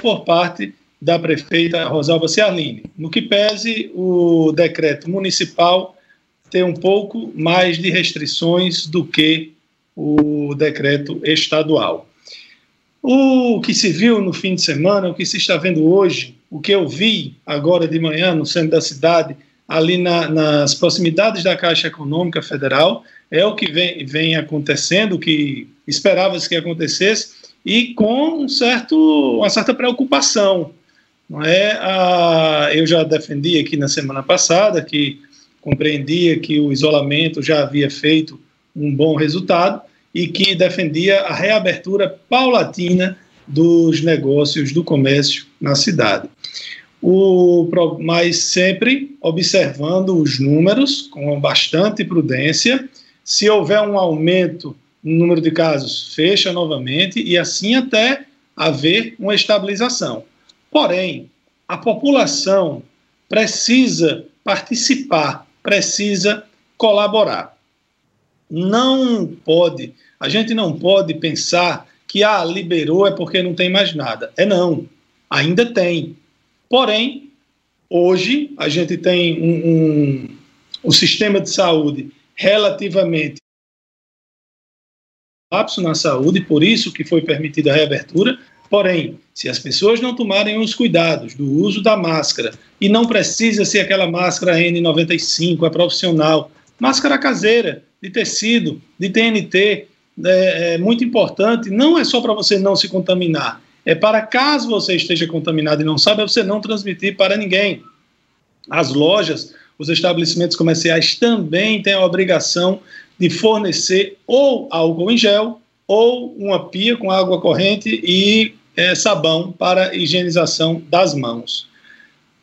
por parte da prefeita Rosalba Ciarline. No que pese o decreto municipal ter um pouco mais de restrições do que o decreto estadual. O que se viu no fim de semana, o que se está vendo hoje, o que eu vi agora de manhã no centro da cidade, ali na, nas proximidades da Caixa Econômica Federal, é o que vem, vem acontecendo, o que esperava-se que acontecesse, e com um certo, uma certa preocupação. Não é? Ah, eu já defendi aqui na semana passada que compreendia que o isolamento já havia feito um bom resultado e que defendia a reabertura paulatina dos negócios do comércio na cidade. O, mas sempre observando os números com bastante prudência. Se houver um aumento no número de casos, fecha novamente e assim até haver uma estabilização. Porém, a população precisa participar, precisa colaborar. Não pode, a gente não pode pensar que ah, liberou é porque não tem mais nada. É não, ainda tem. Porém, hoje a gente tem um, um, um sistema de saúde relativamente lapso na saúde, por isso que foi permitida a reabertura. Porém, se as pessoas não tomarem os cuidados do uso da máscara, e não precisa ser aquela máscara N95, a profissional, máscara caseira, de tecido, de TNT, é, é muito importante, não é só para você não se contaminar, é para caso você esteja contaminado e não sabe, é você não transmitir para ninguém. As lojas, os estabelecimentos comerciais também têm a obrigação de fornecer ou álcool em gel ou uma pia com água corrente e é, sabão para higienização das mãos.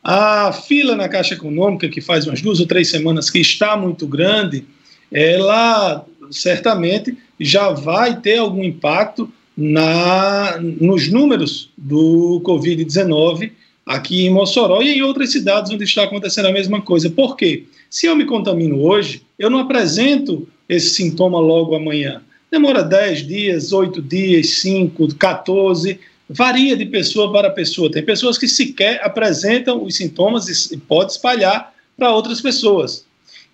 A fila na Caixa Econômica, que faz umas duas ou três semanas que está muito grande, ela certamente já vai ter algum impacto na, nos números do Covid-19 aqui em Mossoró e em outras cidades onde está acontecendo a mesma coisa. Por quê? Se eu me contamino hoje, eu não apresento esse sintoma logo amanhã. Demora 10 dias, 8 dias, 5, 14, varia de pessoa para pessoa. Tem pessoas que sequer apresentam os sintomas e pode espalhar para outras pessoas.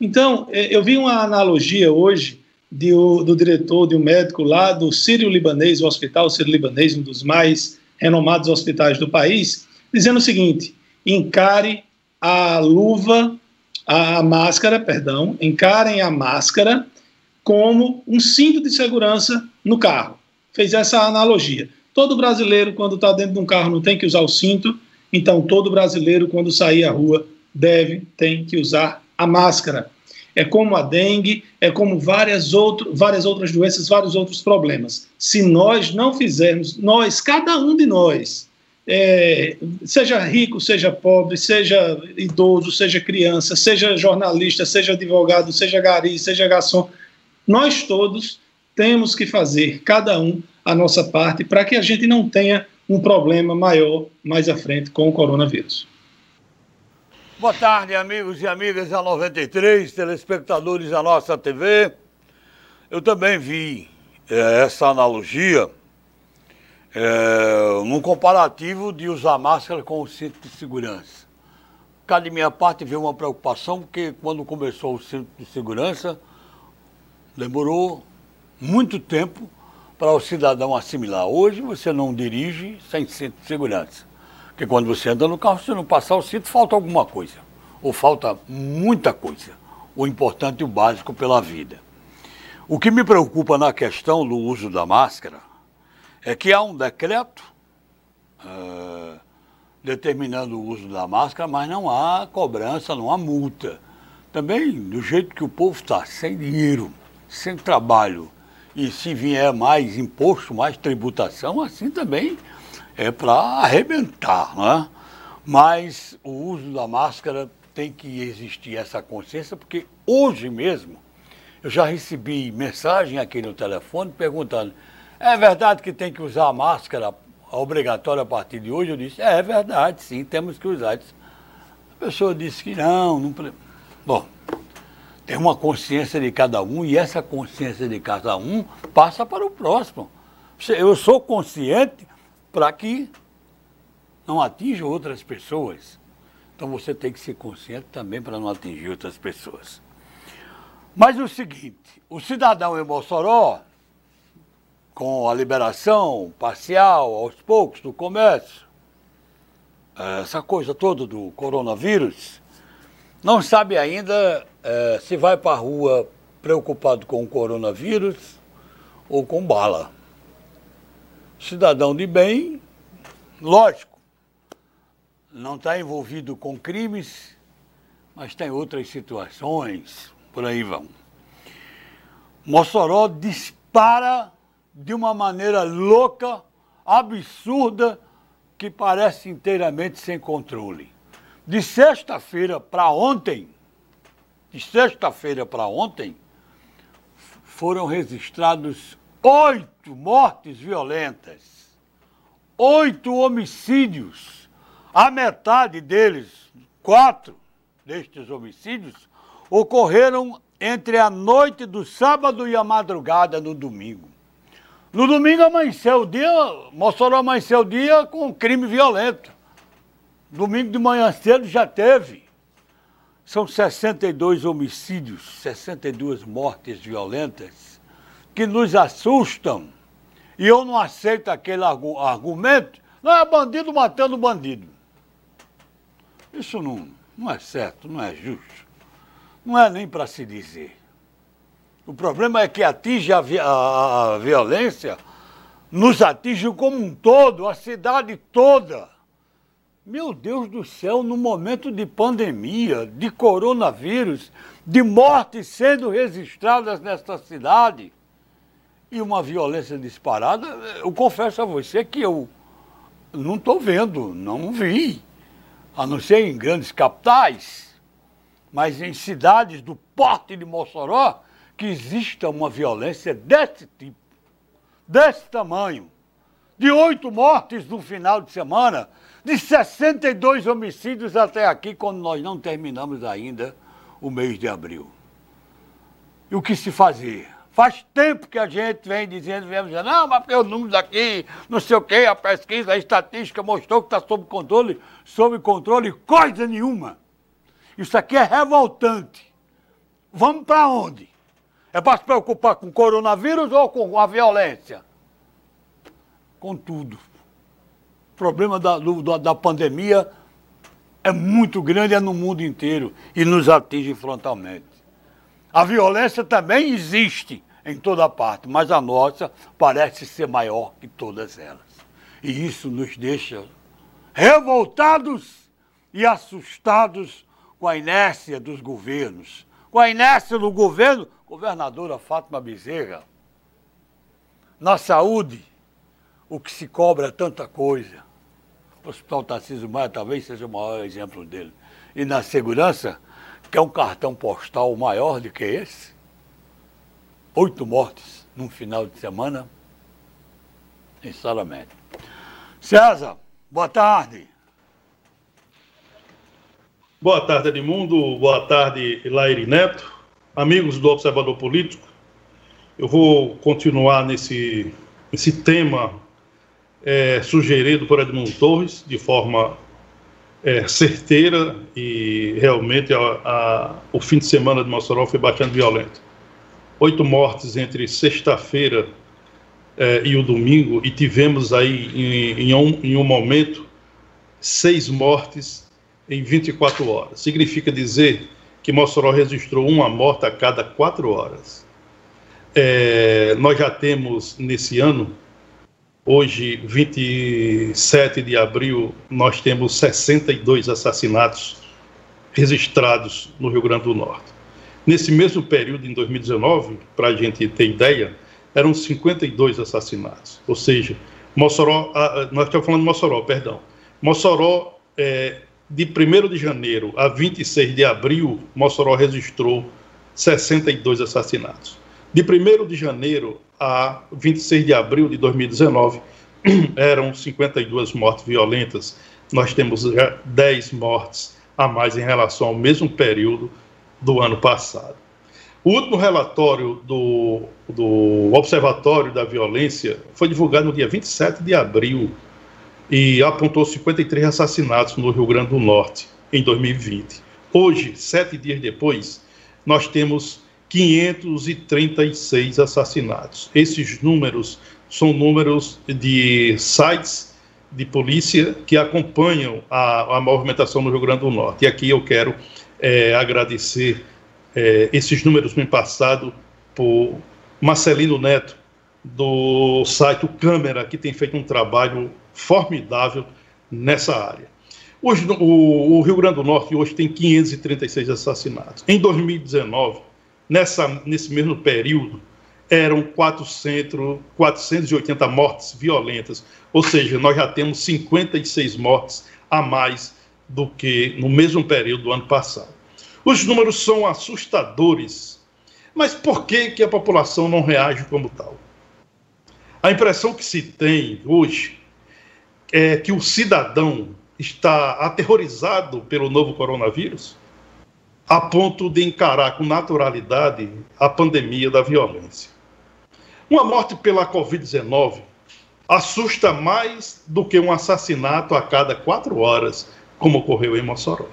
Então, é, eu vi uma analogia hoje de, do diretor, de um médico lá do Sírio-Libanês, o Hospital Sírio-Libanês, um dos mais renomados hospitais do país, dizendo o seguinte: encare a luva, a máscara, perdão, encarem a máscara como um cinto de segurança no carro. Fez essa analogia. Todo brasileiro, quando está dentro de um carro, não tem que usar o cinto, então todo brasileiro, quando sair à rua, deve, tem que usar a máscara. É como a dengue, é como várias, outro, várias outras doenças, vários outros problemas. Se nós não fizermos, nós, cada um de nós, é, seja rico, seja pobre, seja idoso, seja criança, seja jornalista, seja advogado, seja gari, seja garçom, nós todos temos que fazer, cada um, a nossa parte para que a gente não tenha um problema maior mais à frente com o coronavírus. Boa tarde, amigos e amigas da 93, telespectadores da nossa TV. Eu também vi é, essa analogia é, num comparativo de usar máscara com o cinto de segurança. Cá de minha parte veio uma preocupação, porque quando começou o cinto de segurança, demorou muito tempo para o cidadão assimilar. Hoje você não dirige sem cinto de segurança. Porque quando você anda no carro, se não passar o cinto, falta alguma coisa. Ou falta muita coisa. O importante e o básico pela vida. O que me preocupa na questão do uso da máscara é que há um decreto uh, determinando o uso da máscara, mas não há cobrança, não há multa. Também, do jeito que o povo está, sem dinheiro, sem trabalho, e se vier mais imposto, mais tributação, assim também é para arrebentar, né? Mas o uso da máscara tem que existir essa consciência, porque hoje mesmo eu já recebi mensagem aqui no telefone perguntando: é verdade que tem que usar a máscara obrigatória a partir de hoje? Eu disse: é, é verdade, sim, temos que usar. A pessoa disse que não, não. Bom, tem uma consciência de cada um e essa consciência de cada um passa para o próximo. Eu sou consciente para que não atinjam outras pessoas. Então você tem que ser consciente também para não atingir outras pessoas. Mas o seguinte, o cidadão em Mossoró, com a liberação parcial, aos poucos, do comércio, essa coisa toda do coronavírus, não sabe ainda é, se vai para a rua preocupado com o coronavírus ou com bala. Cidadão de bem, lógico, não está envolvido com crimes, mas tem outras situações, por aí vão. Mossoró dispara de uma maneira louca, absurda, que parece inteiramente sem controle. De sexta-feira para ontem, de sexta-feira para ontem, foram registrados oito mortes violentas, oito homicídios. A metade deles, quatro destes homicídios, ocorreram entre a noite do sábado e a madrugada no domingo. No domingo amanheceu o dia, Mossoró amanheceu o dia com crime violento. Domingo de manhã cedo já teve. São 62 homicídios, 62 mortes violentas que nos assustam. E eu não aceito aquele argumento, não é bandido matando bandido. Isso não, não é certo, não é justo. Não é nem para se dizer. O problema é que atinge a, vi a, a violência, nos atinge como um todo, a cidade toda. Meu Deus do céu, no momento de pandemia, de coronavírus, de mortes sendo registradas nesta cidade e uma violência disparada, eu confesso a você que eu não estou vendo, não vi, a não ser em grandes capitais, mas em cidades do porte de Mossoró, que exista uma violência desse tipo, desse tamanho, de oito mortes no final de semana, de 62 homicídios até aqui, quando nós não terminamos ainda o mês de abril. E o que se fazer? Faz tempo que a gente vem dizendo, vem dizendo, não, mas porque os números aqui, não sei o quê, a pesquisa, a estatística mostrou que está sob controle, sob controle, coisa nenhuma. Isso aqui é revoltante. Vamos para onde? É para se preocupar com o coronavírus ou com a violência? Com tudo. Problema da, do, da pandemia é muito grande, é no mundo inteiro e nos atinge frontalmente. A violência também existe em toda parte, mas a nossa parece ser maior que todas elas. E isso nos deixa revoltados e assustados com a inércia dos governos, com a inércia do governo governadora Fátima Bezerra, na saúde, o que se cobra é tanta coisa. O Hospital Tarcísio Maia talvez seja o maior exemplo dele. E na segurança, que é um cartão postal maior do que esse, oito mortes num final de semana, sinceramente. César, boa tarde. Boa tarde, Edmundo. Boa tarde, Laire Neto amigos do Observador Político, eu vou continuar nesse, nesse tema é, sugerido por Edmundo Torres, de forma é, certeira e realmente a, a, o fim de semana de Mossoró foi bastante violento. Oito mortes entre sexta-feira é, e o domingo, e tivemos aí em, em, um, em um momento seis mortes em 24 horas. Significa dizer que Mossoró registrou uma morte a cada quatro horas. É, nós já temos nesse ano, hoje, 27 de abril, nós temos 62 assassinatos registrados no Rio Grande do Norte. Nesse mesmo período, em 2019, para a gente ter ideia, eram 52 assassinatos. Ou seja, Mossoró, nós estamos falando de Mossoró, perdão. Mossoró é, de 1 de janeiro a 26 de abril, Mossoró registrou 62 assassinatos. De 1 de janeiro a 26 de abril de 2019, eram 52 mortes violentas. Nós temos já 10 mortes a mais em relação ao mesmo período do ano passado. O último relatório do, do Observatório da Violência foi divulgado no dia 27 de abril e apontou 53 assassinatos no Rio Grande do Norte em 2020. Hoje, sete dias depois, nós temos 536 assassinatos. Esses números são números de sites de polícia que acompanham a, a movimentação no Rio Grande do Norte. E aqui eu quero é, agradecer é, esses números me passados por Marcelino Neto, do site Câmera, que tem feito um trabalho formidável nessa área. Hoje, o, o, Rio Grande do Norte hoje tem 536 assassinatos. Em 2019, nessa, nesse mesmo período, eram 400, 480 mortes violentas, ou seja, nós já temos 56 mortes a mais do que no mesmo período do ano passado. Os números são assustadores, mas por que, que a população não reage como tal? A impressão que se tem hoje é que o cidadão está aterrorizado pelo novo coronavírus a ponto de encarar com naturalidade a pandemia da violência. Uma morte pela Covid-19 assusta mais do que um assassinato a cada quatro horas, como ocorreu em Mossoró.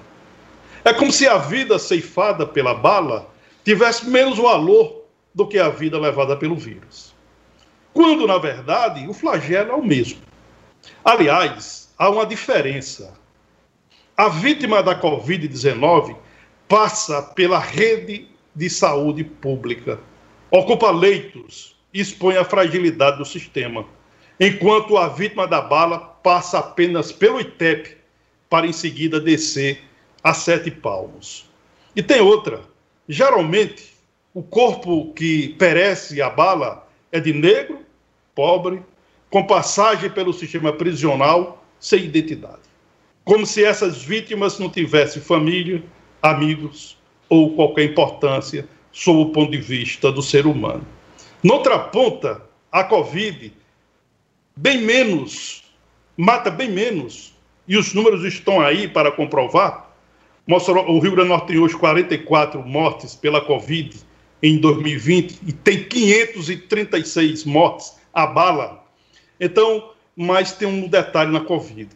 É como se a vida ceifada pela bala tivesse menos valor do que a vida levada pelo vírus. Quando, na verdade, o flagelo é o mesmo. Aliás, há uma diferença. A vítima da Covid-19 passa pela rede de saúde pública, ocupa leitos, expõe a fragilidade do sistema, enquanto a vítima da bala passa apenas pelo ITEP para em seguida descer a sete palmos. E tem outra. Geralmente, o corpo que perece a bala é de negro, pobre, com passagem pelo sistema prisional, sem identidade. Como se essas vítimas não tivessem família, amigos ou qualquer importância sob o ponto de vista do ser humano. Noutra ponta, a Covid, bem menos, mata bem menos, e os números estão aí para comprovar. o Rio Grande do Norte tem hoje 44 mortes pela Covid em 2020 e tem 536 mortes a bala. Então, mas tem um detalhe na Covid.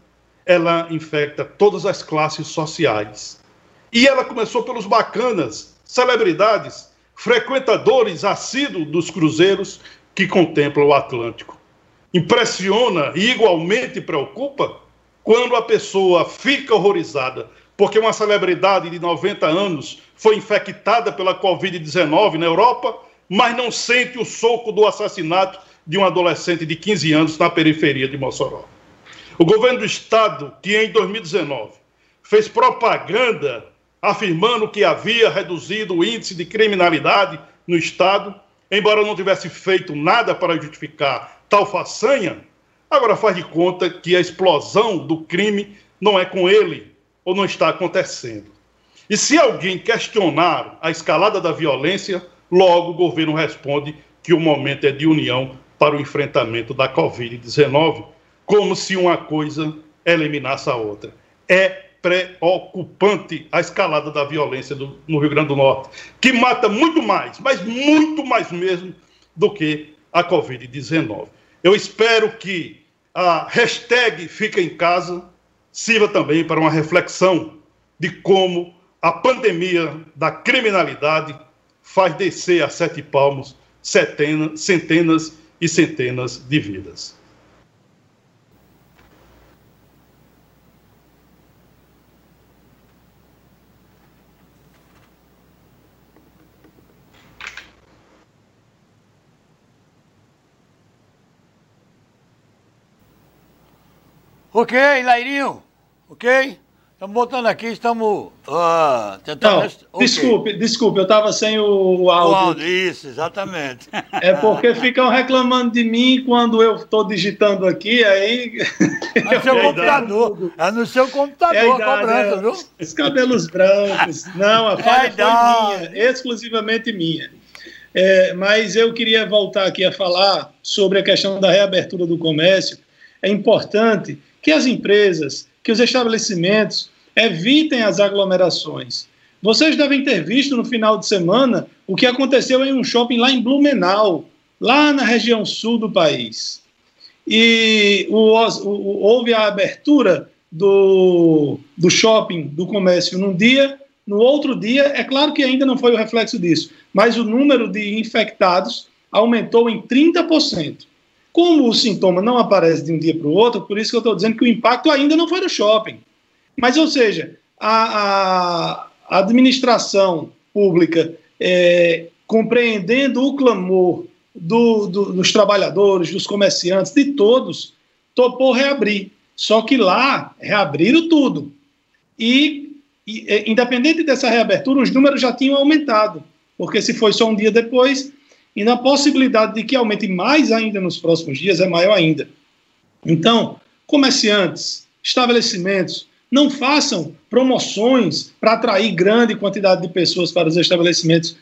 Ela infecta todas as classes sociais. E ela começou pelos bacanas, celebridades, frequentadores assíduos dos cruzeiros que contemplam o Atlântico. Impressiona e igualmente preocupa quando a pessoa fica horrorizada porque uma celebridade de 90 anos foi infectada pela Covid-19 na Europa, mas não sente o soco do assassinato de um adolescente de 15 anos na periferia de Mossoró. O governo do estado, que em 2019 fez propaganda afirmando que havia reduzido o índice de criminalidade no estado, embora não tivesse feito nada para justificar tal façanha, agora faz de conta que a explosão do crime não é com ele ou não está acontecendo. E se alguém questionar a escalada da violência, logo o governo responde que o momento é de união para o enfrentamento da Covid-19, como se uma coisa eliminasse a outra. É preocupante a escalada da violência do, no Rio Grande do Norte, que mata muito mais, mas muito mais mesmo, do que a Covid-19. Eu espero que a hashtag Fica em Casa sirva também para uma reflexão de como a pandemia da criminalidade faz descer a sete palmos centenas, centenas e centenas de vidas. Ok, Lairinho, ok? Estamos botando aqui, estamos uh, tentando. Não, okay. Desculpe, desculpe, eu estava sem o áudio. Isso, exatamente. É porque ficam reclamando de mim quando eu estou digitando aqui, aí. É no seu computador. É no seu computador é a, idade, cobrança, é, viu? Os cabelos brancos. Não, a é falha é foi minha, exclusivamente minha. É, mas eu queria voltar aqui a falar sobre a questão da reabertura do comércio. É importante que as empresas que os estabelecimentos evitem as aglomerações. Vocês devem ter visto no final de semana o que aconteceu em um shopping lá em Blumenau, lá na região sul do país. e o, o, houve a abertura do, do shopping, do comércio num dia, no outro dia, é claro que ainda não foi o reflexo disso, mas o número de infectados aumentou em 30%. Como o sintoma não aparece de um dia para o outro, por isso que eu estou dizendo que o impacto ainda não foi no shopping. Mas, ou seja, a, a administração pública é, compreendendo o clamor do, do, dos trabalhadores, dos comerciantes, de todos, topou reabrir. Só que lá reabriram tudo. E, e, é, independente dessa reabertura, os números já tinham aumentado, porque se foi só um dia depois, e na possibilidade de que aumente mais ainda nos próximos dias é maior ainda. Então, comerciantes, estabelecimentos, não façam promoções para atrair grande quantidade de pessoas para os estabelecimentos.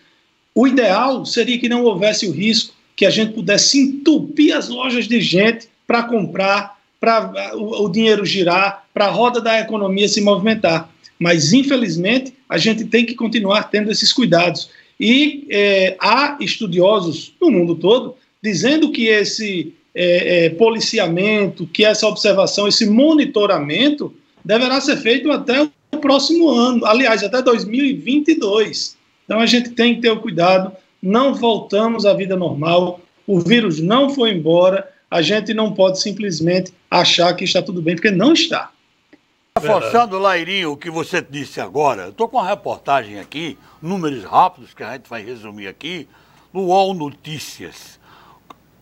O ideal seria que não houvesse o risco que a gente pudesse entupir as lojas de gente para comprar, para o, dinheiro girar, para a roda da economia se movimentar. Mas, infelizmente, a gente tem que continuar tendo esses cuidados. E é, há estudiosos no mundo todo dizendo que esse é, é, policiamento, que essa observação, esse monitoramento deverá ser feito até o próximo ano, aliás, até 2022. Então a gente tem que ter o cuidado, não voltamos à vida normal, o vírus não foi embora, a gente não pode simplesmente achar que está tudo bem, porque não está. Reforçando, Lairinho, o que você disse agora, estou com uma reportagem aqui, números rápidos que a gente vai resumir aqui, no UOL Notícias.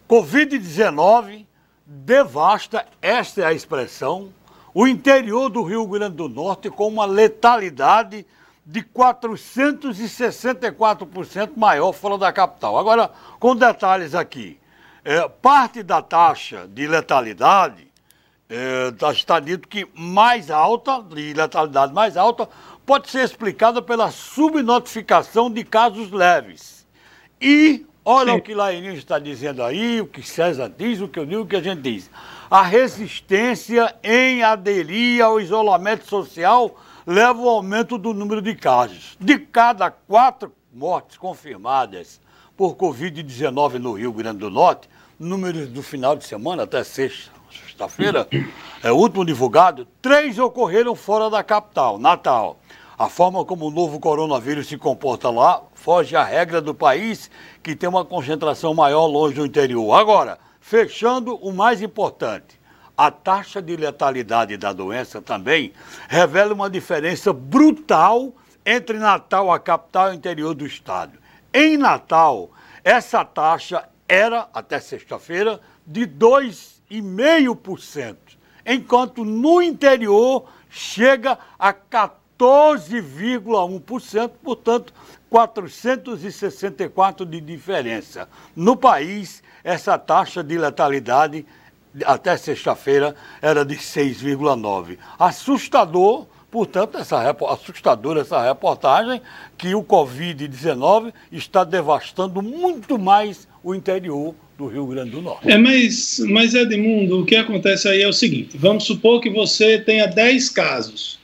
Covid-19 devasta, esta é a expressão, o interior do Rio Grande do Norte com uma letalidade de 464% maior fora da capital. Agora, com detalhes aqui. É, parte da taxa de letalidade é, tá, está dito que mais alta, de letalidade mais alta, pode ser explicada pela subnotificação de casos leves. E olha Sim. o que Laininho está dizendo aí, o que César diz, o que eu digo, o que a gente diz a resistência em aderir ao isolamento social leva ao aumento do número de casos. De cada quatro mortes confirmadas por Covid-19 no Rio Grande do Norte, números do final de semana, até sexta-feira, é o último divulgado, três ocorreram fora da capital, Natal. A forma como o novo coronavírus se comporta lá foge à regra do país, que tem uma concentração maior longe do interior. Agora, Fechando, o mais importante, a taxa de letalidade da doença também revela uma diferença brutal entre Natal, a capital e o interior do estado. Em Natal, essa taxa era, até sexta-feira, de 2,5%, enquanto no interior chega a 14,1%, portanto, 464 de diferença. No país, essa taxa de letalidade até sexta-feira era de 6,9. Assustador, portanto, essa assustadora essa reportagem que o Covid-19 está devastando muito mais o interior do Rio Grande do Norte. É, mas, mas Edmundo, o que acontece aí é o seguinte: vamos supor que você tenha 10 casos.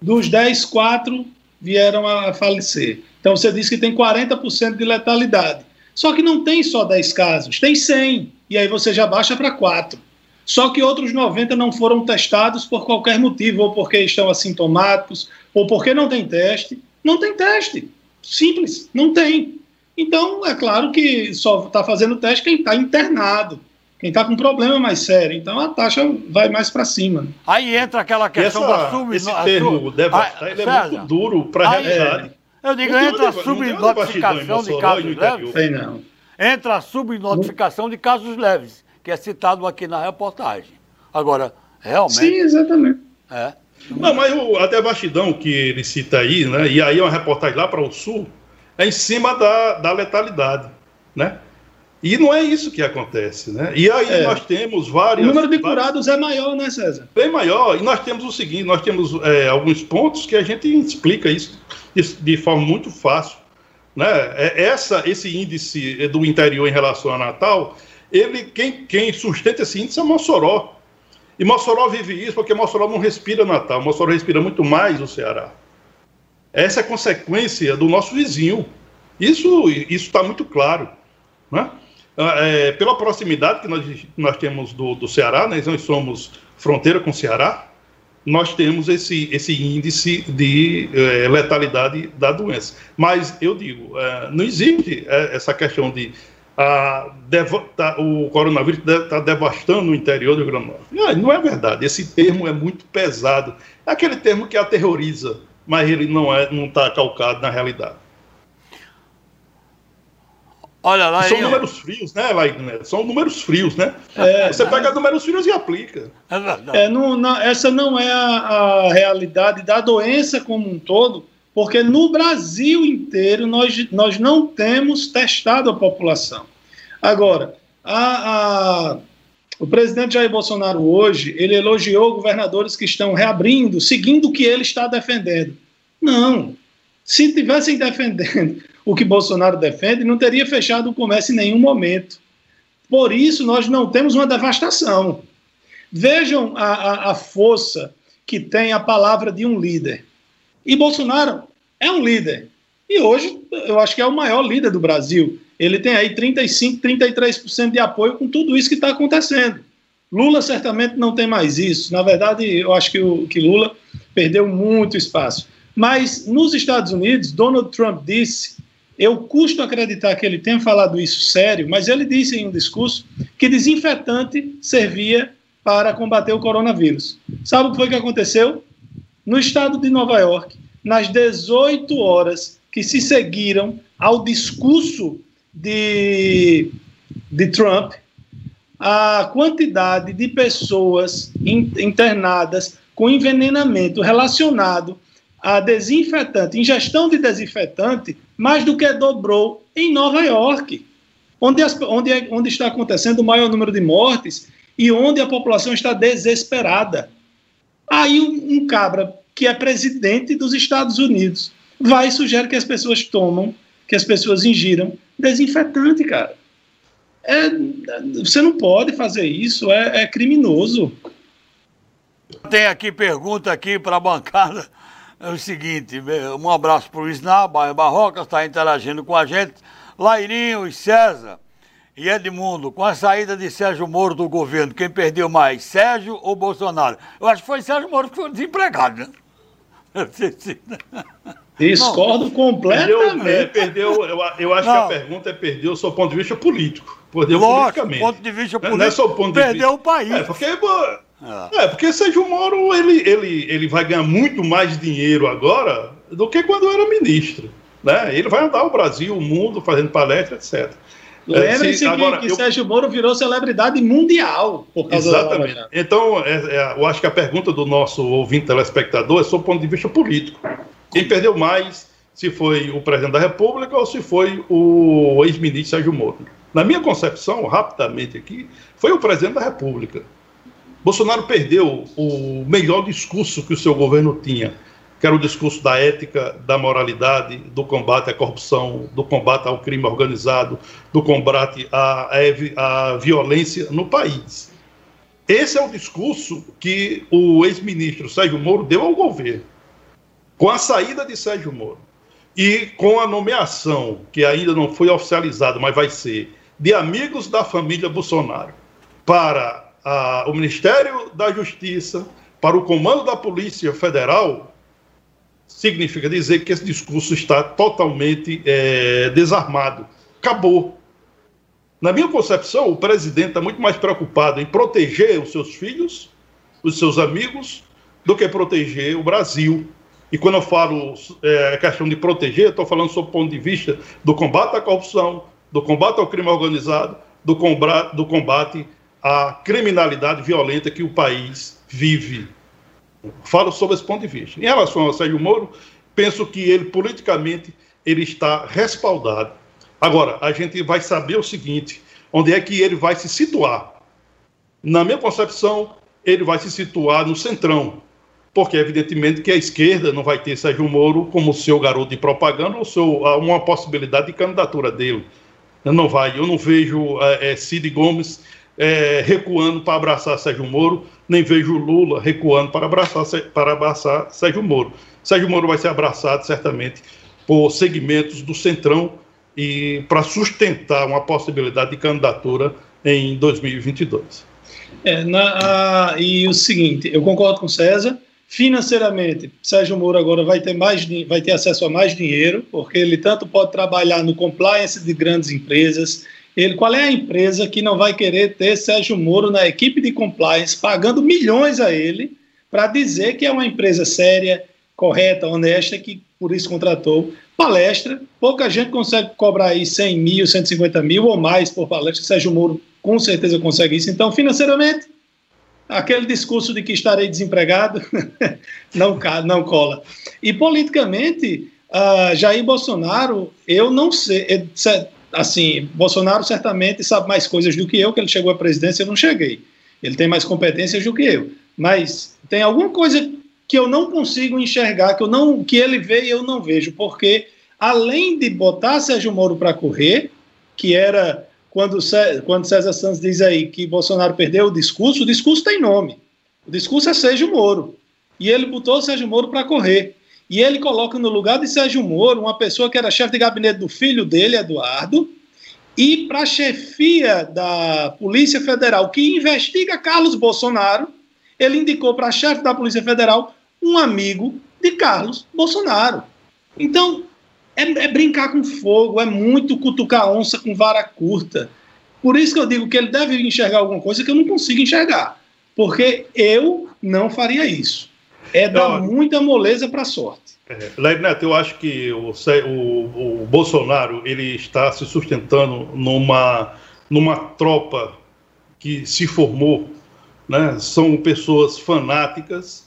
Dos 10, 4 vieram a falecer. Então você diz que tem 40% de letalidade. Só que não tem só 10 casos, tem 100. E aí você já baixa para 4. Só que outros 90 não foram testados por qualquer motivo, ou porque estão assintomáticos, ou porque não tem teste. Não tem teste. Simples, não tem. Então, é claro que só está fazendo teste quem está internado, quem está com problema mais sério. Então, a taxa vai mais para cima. Aí entra aquela questão essa, da sub... Esse termo, devastar, ele é muito duro para a realidade. É, eu digo, entra a subnotificação de casos leves. Sei não. Entra a subnotificação de casos leves, que é citado aqui na reportagem. Agora, realmente. Sim, exatamente. É. Não, mas o, a devastidão que ele cita aí, né? E aí é uma reportagem lá para o sul, é em cima da, da letalidade, né? E não é isso que acontece, né? E aí é. nós temos vários. O número de curados é maior, né, César? Bem maior. E nós temos o seguinte: nós temos é, alguns pontos que a gente explica isso de, de forma muito fácil. Né? É, essa, esse índice do interior em relação a Natal, ele, quem, quem sustenta esse índice é Mossoró. E Mossoró vive isso porque Mossoró não respira Natal, Mossoró respira muito mais o Ceará. Essa é consequência do nosso vizinho. Isso está muito claro. Né? ah, é, pela proximidade que nós, nós temos do, do Ceará, né, nós somos fronteira com o Ceará, nós temos esse, esse índice de é, letalidade da doença. Mas eu digo, é, não existe é, essa questão de a, tá, o coronavírus está devastando o interior do Rio Grande do Norte. Não, não é verdade. Esse termo é muito pesado. É aquele termo que aterroriza, mas ele não é, não está calcado na realidade. Olha lá. São números frios, né, Laíne? São números frios, né? É, Você pega números frios e aplica. É. É, não, não, essa não é a, a, realidade da doença como um todo, porque no Brasil inteiro nós, nós não temos testado a população. Agora, a, a, o presidente Jair Bolsonaro hoje, ele elogiou governadores que estão reabrindo, seguindo o que ele está defendendo. Não. Se tivessem defendendo o que Bolsonaro defende, não teria fechado o comércio em nenhum momento. Por isso, nós não temos uma devastação. Vejam a, a, a força que tem a palavra de um líder. E Bolsonaro é um líder. E hoje, eu acho que é o maior líder do Brasil. Ele tem aí 35%, 33% de apoio com tudo isso que está acontecendo. Lula certamente não tem mais isso. Na verdade, eu acho que, o, que Lula perdeu muito espaço. Mas nos Estados Unidos, Donald Trump disse eu custo acreditar que ele tenha falado isso sério, mas ele disse em um discurso que desinfetante servia para combater o coronavírus. Sabe o que foi que aconteceu? No estado de Nova York, nas 18 horas que se seguiram ao discurso de, de Trump, a quantidade de pessoas internadas com envenenamento relacionado a desinfetante, ingestão de desinfetante, mais do que dobrou em Nova York, onde, as, onde, é, onde está acontecendo o maior número de mortes e onde a população está desesperada. Aí um, um cabra que é presidente dos Estados Unidos vai e sugere que as pessoas tomam, que as pessoas ingiram desinfetante, cara. É, você não pode fazer isso, é, é criminoso. Tem aqui pergunta aqui para a bancada é o seguinte, um abraço para o Isná, Bairro Barroca, está interagindo com a gente. Lairinho e César e Edmundo, com a saída de Sérgio Moro do governo, quem perdeu mais, Sérgio ou Bolsonaro? Eu acho que foi Sérgio Moro que foi desempregado, né? Discordo completamente. Perdeu, é, perdeu eu, eu, acho Não. que a pergunta é perdeu o seu ponto de vista político. Perdeu Lógico, politicamente. ponto de vista político. Não é só ponto de perdeu vista. o país. É, porque é. é, porque Sérgio Moro ele, ele, ele vai ganhar muito mais dinheiro agora do que quando era ministro. Né? Ele vai andar o Brasil, o mundo, fazendo palestra, etc. Lembre-se é, que, que eu... Sérgio Moro virou celebridade mundial por causa Exatamente. Da então, é, é, eu acho que a pergunta do nosso ouvinte telespectador é sob o ponto de vista político. Quem perdeu mais, se foi o presidente da República ou se foi o ex-ministro Sérgio Moro? Na minha concepção, rapidamente aqui, foi o presidente da República. Bolsonaro perdeu o melhor discurso que o seu governo tinha, que era o discurso da ética, da moralidade, do combate à corrupção, do combate ao crime organizado, do combate à, à violência no país. Esse é o discurso que o ex-ministro Sérgio Moro deu ao governo. Com a saída de Sérgio Moro e com a nomeação, que ainda não foi oficializada, mas vai ser, de amigos da família Bolsonaro para a, o Ministério da Justiça para o comando da Polícia Federal, significa dizer que esse discurso está totalmente é, desarmado. Acabou. Na minha concepção, o presidente está muito mais preocupado em proteger os seus filhos, os seus amigos, do que proteger o Brasil. E quando eu falo é, questão de proteger, estou falando sob o ponto de vista do combate à corrupção, do combate ao crime organizado, do combate, do combate a criminalidade violenta que o país vive. Falo sobre esse ponto de vista. Em relação ao Sérgio Moro, penso que ele politicamente ele está respaldado. Agora, a gente vai saber o seguinte: onde é que ele vai se situar? Na minha concepção, ele vai se situar no centrão, porque evidentemente que a esquerda não vai ter Sérgio Moro como seu garoto de propaganda ou seu, uma possibilidade de candidatura dele. Não vai. Eu não vejo é, Cid Gomes é, recuando para abraçar Sérgio Moro, nem vejo Lula recuando para abraçar, para abraçar Sérgio Moro. Sérgio Moro vai ser abraçado certamente por segmentos do centrão e para sustentar uma possibilidade de candidatura em 2022. É, na, a, e o seguinte, eu concordo com César. Financeiramente, Sérgio Moro agora vai ter mais vai ter acesso a mais dinheiro, porque ele tanto pode trabalhar no compliance de grandes empresas. Ele, qual é a empresa que não vai querer ter Sérgio Moro na equipe de compliance, pagando milhões a ele, para dizer que é uma empresa séria, correta, honesta, que por isso contratou. Palestra, pouca gente consegue cobrar aí 100 mil, 150 mil ou mais por palestra. Sérgio Moro com certeza consegue isso. Então, financeiramente, aquele discurso de que estarei desempregado não, não cola. E politicamente, uh, Jair Bolsonaro, eu não sei, assim, Bolsonaro certamente sabe mais coisas do que eu, que ele chegou à presidência, eu não cheguei. Ele tem mais competências do que eu. Mas tem alguma coisa que eu não consigo enxergar, que eu não, que ele vê e eu não vejo, porque além de botar Sérgio Moro para correr, que era quando, quando César Santos diz aí que Bolsonaro perdeu o discurso, o discurso tem nome. O discurso é Sérgio Moro. E ele botou Sérgio Moro para correr. E ele coloca no lugar de Sérgio Moro uma pessoa que era chefe de gabinete do filho dele, Eduardo, e para a chefia da Polícia Federal, que investiga Carlos Bolsonaro, ele indicou para chefe da Polícia Federal um amigo de Carlos Bolsonaro. Então, é, é, brincar com fogo, é muito cutucar onça com vara curta. Por isso que eu digo que ele deve enxergar alguma coisa que eu não consigo enxergar. Porque eu não faria isso. É dar muita moleza para a sorte. É, Neto, eu acho que o, o, o, Bolsonaro ele está se sustentando numa, numa tropa que se formou. Né? São pessoas fanáticas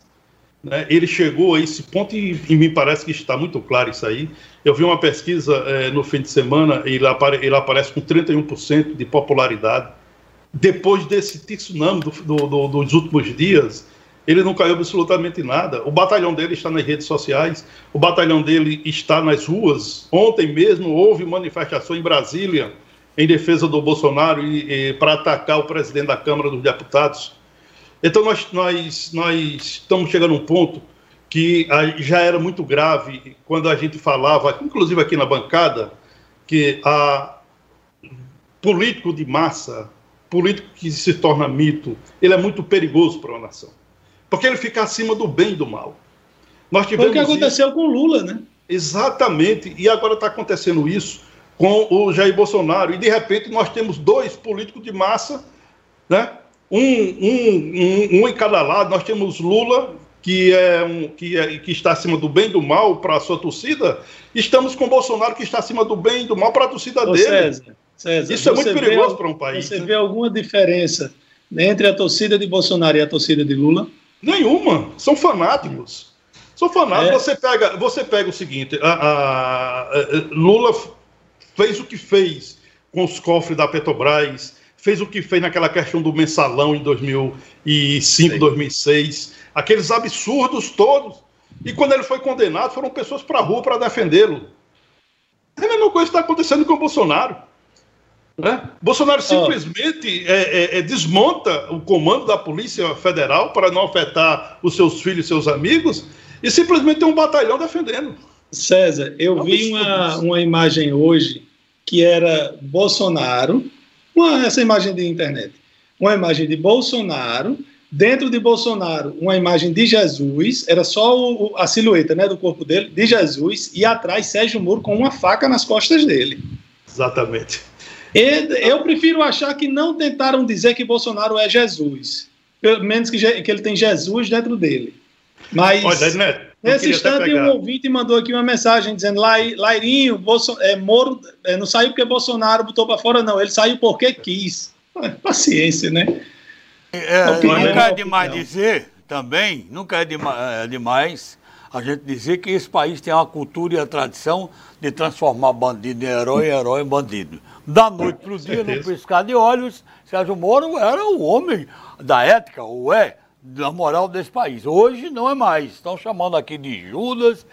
né? Ele chegou a esse ponto e, e, me parece que está muito claro isso aí. Eu vi uma pesquisa é, no fim de semana ele, apare, ele aparece com 31% de popularidade. Depois desse tsunami do, do, do, dos últimos dias, ele não caiu absolutamente nada. O batalhão dele está nas redes sociais, o batalhão dele está nas ruas. Ontem mesmo houve manifestação em Brasília em defesa do Bolsonaro e, e para atacar o presidente da Câmara dos Deputados. Então nós, nós, nós estamos chegando a um ponto que já era muito grave quando a gente falava, inclusive aqui na bancada, que a político de massa, político que se torna mito, ele é muito perigoso para uma nação. Porque ele fica acima do bem e do mal. Nós tivemos Foi o que aconteceu isso. com Lula, né? Exatamente. E agora está acontecendo isso com o Jair Bolsonaro. E de repente nós temos dois políticos de massa, né? Um, um, um, um em cada lado. Nós temos Lula, que, é um, que, é, que está acima do bem e do mal para a sua torcida, estamos com Bolsonaro, que está acima do bem e do mal para a torcida Ô, dele. César, César, Isso é muito perigoso para um país. Você né? vê alguma diferença entre a torcida de Bolsonaro e a torcida de Lula? Nenhuma. São fanáticos. São fanáticos. É. Você, pega, você pega o seguinte: a, a, a, Lula fez o que fez com os cofres da Petrobras, fez o que fez naquela questão do mensalão em 2005, Sim. 2006, aqueles absurdos todos. E quando ele foi condenado, foram pessoas para a rua para defendê-lo. É a mesma coisa que está acontecendo com o Bolsonaro. Né? Bolsonaro simplesmente oh. é, é, desmonta o comando da Polícia Federal para não afetar os seus filhos e seus amigos e simplesmente tem um batalhão defendendo. César, eu é vi uma, uma imagem hoje que era Bolsonaro uma, essa imagem de internet. Uma imagem de Bolsonaro, dentro de Bolsonaro, uma imagem de Jesus, era só o, a silhueta né, do corpo dele, de Jesus, e atrás Sérgio Moro com uma faca nas costas dele. Exatamente. E, eu prefiro achar que não tentaram dizer que Bolsonaro é Jesus. Pelo menos que, que ele tem Jesus dentro dele. Mas. Olha, Neto, Nesse instante, um ouvinte mandou aqui uma mensagem dizendo: Lairinho, Bolso é, Moro é, não saiu porque Bolsonaro botou para fora, não. Ele saiu porque quis. Paciência, né? É, nunca é demais dizer também, nunca é, é demais a gente dizer que esse país tem uma cultura e a tradição de transformar bandido em herói, herói em bandido. Da noite para o dia, no piscar de olhos, Sérgio Moro era o homem da ética, ou é, da moral desse país. Hoje não é mais. Estão chamando aqui de Judas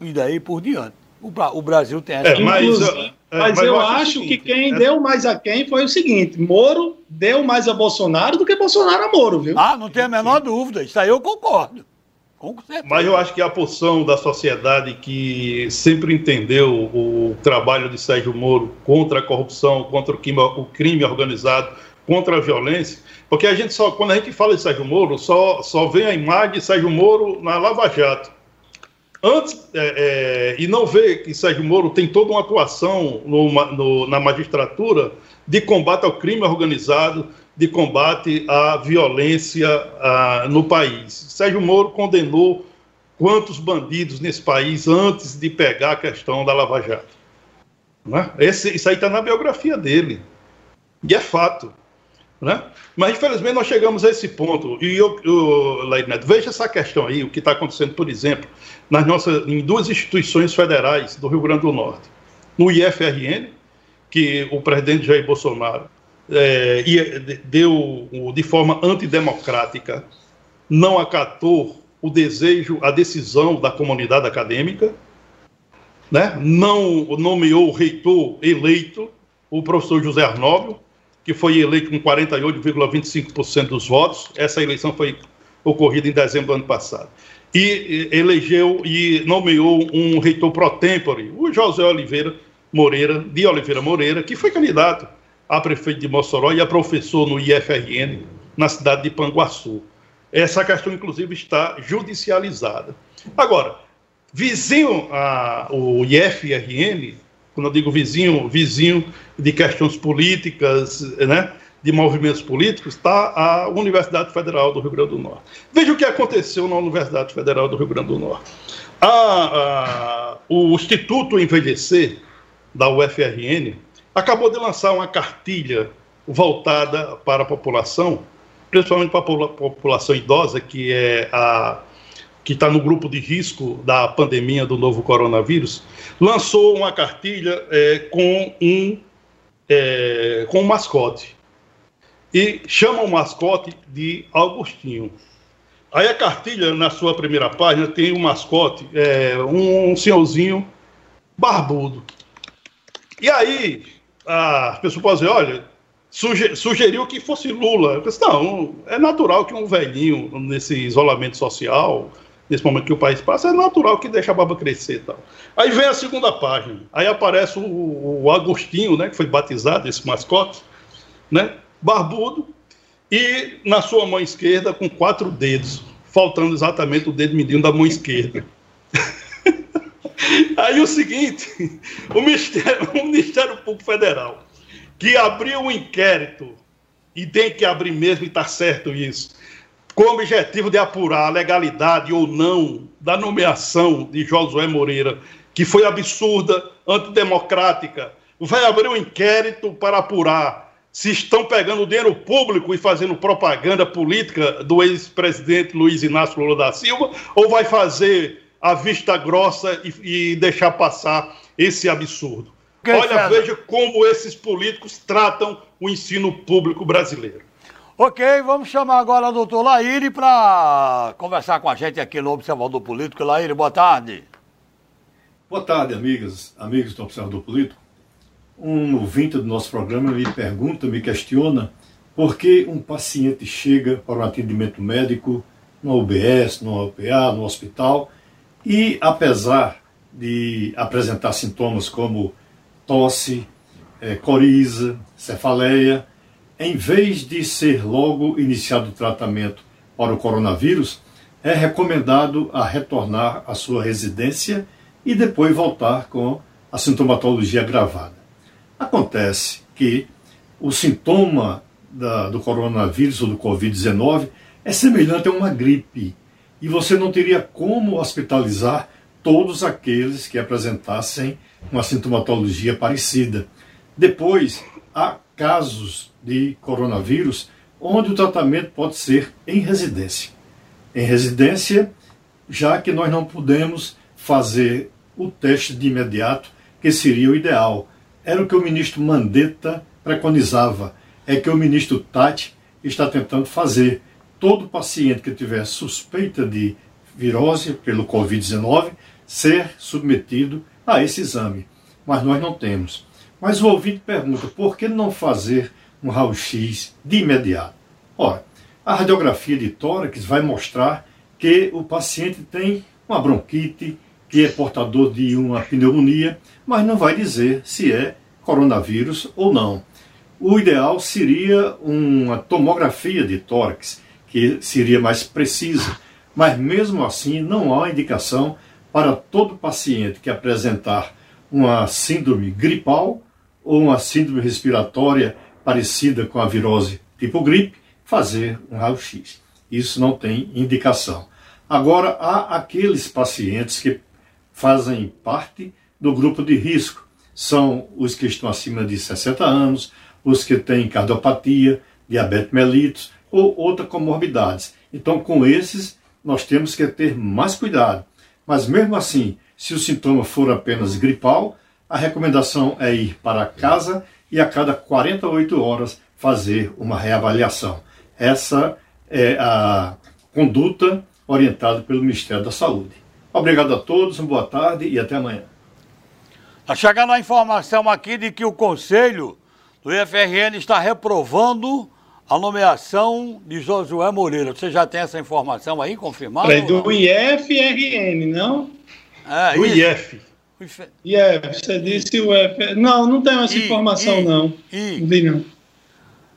e daí por diante. O, Brasil tem essa. É, mas, é, mas, eu, eu acho, seguinte, que quem é... deu mais a quem foi o seguinte: Moro deu mais a Bolsonaro do que Bolsonaro a Moro, viu? Ah, não tem a menor dúvida. Isso aí eu concordo. Mas eu acho que a porção da sociedade que sempre entendeu o trabalho de Sérgio Moro contra a corrupção, contra o crime organizado, contra a violência, porque a gente só, quando a gente fala de Sérgio Moro, só, só vê a imagem de Sérgio Moro na Lava Jato. Antes, é, é, e não vê que Sérgio Moro tem toda uma atuação no, no, na magistratura de combate ao crime organizado, de combate à violência a, no país. Sérgio Moro condenou quantos bandidos nesse país antes de pegar a questão da Lava Jato. Né? Esse, isso aí está na biografia dele. E é fato. Né? Mas, infelizmente, nós chegamos a esse ponto. E eu, eu Neto, veja essa questão aí, o que está acontecendo, por exemplo, nas nossas, em duas instituições federais do Rio Grande do Norte. No IFRN, que o presidente Jair Bolsonaro é, deu de forma antidemocrática, não acatou o desejo, a decisão da comunidade acadêmica, né? não nomeou o reitor eleito, o professor José Arnóbio, que foi eleito com 48,25% dos votos. Essa eleição foi ocorrida em dezembro do ano passado. E elegeu e nomeou um reitor pro tempore, o José Oliveira Moreira, de Oliveira Moreira, que foi candidato a prefeito de Mossoró e a professor no IFRN, na cidade de Panguaçu. Essa questão, inclusive, está judicializada. Agora, vizinho ao IFRN, quando eu digo vizinho, vizinho de questões políticas, né, de movimentos políticos, está a Universidade Federal do Rio Grande do Norte. Veja o que aconteceu na Universidade Federal do Rio Grande do Norte. A, a, o Instituto Envelhecer, da UFRN, acabou de lançar uma cartilha voltada para a população, principalmente para a população idosa, que é a que está no grupo de risco da pandemia do novo coronavírus, lançou uma cartilha é, com um é, com um mascote e chama o mascote de Augustinho. Aí a cartilha, na sua primeira página, tem um mascote, é, um senhorzinho barbudo. E aí as pessoas podem dizer, olha, sugeriu que fosse Lula. Eu disse, não, é natural que um velhinho, nesse isolamento social, nesse momento que o país passa, é natural que deixe a barba crescer e tal. Aí vem a segunda página, aí aparece o, o Agostinho, né, que foi batizado, esse mascote, né, barbudo, e na sua mão esquerda com quatro dedos, faltando exatamente o dedo mindinho da mão esquerda. aí o seguinte, o Ministério, o Ministério Público Federal, que abriu um inquérito, e tem que abrir mesmo, e está certo isso, com o objetivo de apurar a legalidade ou não da nomeação de Josué Moreira, que foi absurda, antidemocrática, vai abrir um inquérito para apurar se estão pegando dinheiro público e fazendo propaganda política do ex-presidente Luiz Inácio Lula da Silva, ou vai fazer a vista grossa e, e deixar passar esse absurdo? Olha, veja como esses políticos tratam o ensino público brasileiro. Ok, vamos chamar agora o doutor Laíre para conversar com a gente aqui no Observador Político. Laíre, boa tarde. Boa tarde, amigas, amigos do Observador Político. Um ouvinte do nosso programa me pergunta, me questiona por que um paciente chega para um atendimento médico no UBS, no UPA, no hospital e, apesar de apresentar sintomas como tosse, é, coriza, cefaleia, em vez de ser logo iniciado o tratamento para o coronavírus, é recomendado a retornar à sua residência e depois voltar com a sintomatologia agravada. Acontece que o sintoma da, do coronavírus ou do Covid-19 é semelhante a uma gripe e você não teria como hospitalizar todos aqueles que apresentassem uma sintomatologia parecida. Depois, há casos de coronavírus, onde o tratamento pode ser em residência. Em residência, já que nós não podemos fazer o teste de imediato, que seria o ideal. Era o que o ministro Mandetta preconizava, é que o ministro Tati está tentando fazer. Todo paciente que tiver suspeita de virose pelo Covid-19 ser submetido a esse exame. Mas nós não temos. Mas o ouvinte pergunta: por que não fazer um raio-x de imediato? Ora, a radiografia de tórax vai mostrar que o paciente tem uma bronquite, que é portador de uma pneumonia, mas não vai dizer se é coronavírus ou não. O ideal seria uma tomografia de tórax, que seria mais precisa, mas mesmo assim não há indicação para todo paciente que apresentar uma síndrome gripal ou uma síndrome respiratória parecida com a virose tipo gripe, fazer um raio-x. Isso não tem indicação. Agora, há aqueles pacientes que fazem parte do grupo de risco. São os que estão acima de 60 anos, os que têm cardiopatia, diabetes mellitus ou outras comorbidades. Então, com esses, nós temos que ter mais cuidado. Mas mesmo assim, se o sintoma for apenas gripal, a recomendação é ir para casa e a cada 48 horas fazer uma reavaliação. Essa é a conduta orientada pelo Ministério da Saúde. Obrigado a todos, uma boa tarde e até amanhã. Está chegando a informação aqui de que o Conselho do IFRN está reprovando a nomeação de Josué Moreira. Você já tem essa informação aí confirmada? É do IFRN, não? É, do IF. IF, você disse o F. Não, não tenho essa I, informação, I, não. I. Não vi, não.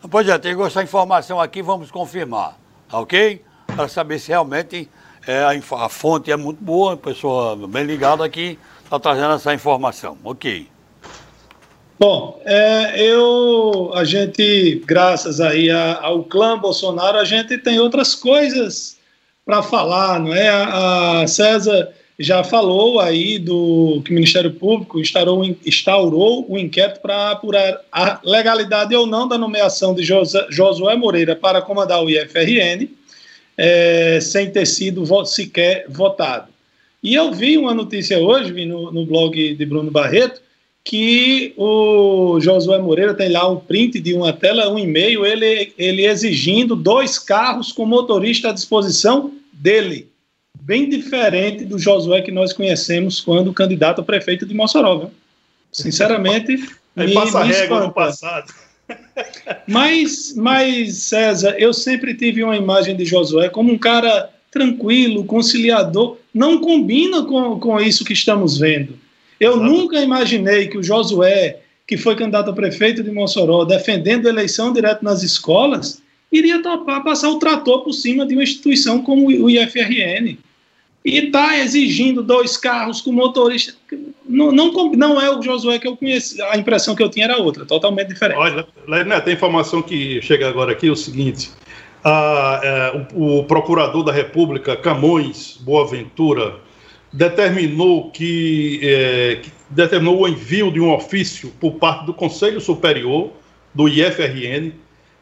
Pois é, tem essa informação aqui, vamos confirmar, tá ok? Para saber se realmente é, a, a, fonte é muito boa, a pessoa bem ligada aqui está trazendo essa informação. Ok. Bom, é, eu, a gente, graças aí a, ao clã Bolsonaro, a gente tem outras coisas para falar, não é? A, a, César já falou aí do que o Ministério Público instaurou, instaurou um inquérito para apurar a legalidade ou não da nomeação de Josué Moreira para comandar o IFRN é, sem ter sido sequer votado. E eu vi uma notícia hoje, vi no, no blog de Bruno Barreto, que o Josué Moreira tem lá um print de uma tela, um e-mail, ele, ele exigindo dois carros com motorista à disposição dele. Bem diferente do Josué que nós conhecemos quando candidato a prefeito de Mossoró. Viu? Sinceramente, me, passa me régua no passado. Mas, mas, César, eu sempre tive uma imagem de Josué como um cara tranquilo, conciliador. Não combina com, com isso que estamos vendo. Eu Exato. nunca imaginei que o Josué, que foi candidato a prefeito de Mossoró, defendendo a eleição direto nas escolas, iria topar passar o trator por cima de uma instituição como o IFRN e está exigindo dois carros com motorista. Não, não, não é o Josué que eu conheci, a impressão que eu tinha era outra, totalmente diferente. Olha, tem informação que chega agora aqui, é o seguinte, a, é, o, o, procurador da República, Camões Boaventura, determinou que, é, que determinou o envio de um ofício por parte do Conselho Superior do IFRN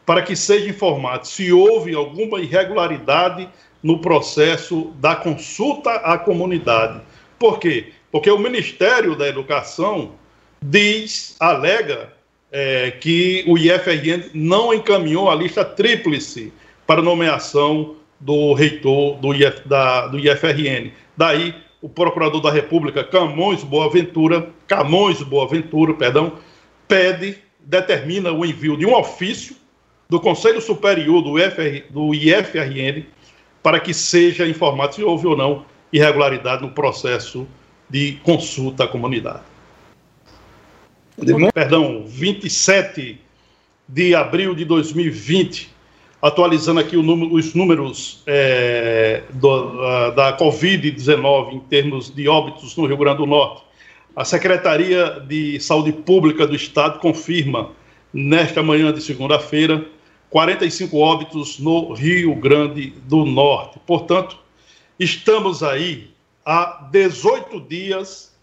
para que seja informado se houve alguma irregularidade no processo da consulta à comunidade. Por quê? Porque o Ministério da Educação diz, alega, é, que o IFRN não encaminhou a lista tríplice para nomeação do reitor do, IF, da, do IFRN. Daí, o Procurador da República, Camões Boaventura, Camões Boaventura, perdão, pede, determina o envio de um ofício do Conselho Superior do, FR, do IFRN para que seja informado se houve ou não irregularidade no processo de consulta à comunidade. Perdão, 27 de abril de 2020, atualizando aqui número, os números é, do, da Covid-19 em termos de óbitos no Rio Grande do Norte. A Secretaria de Saúde Pública do Estado confirma, nesta manhã de segunda-feira, 45 óbitos no Rio Grande do Norte. Portanto, estamos aí há 18 dias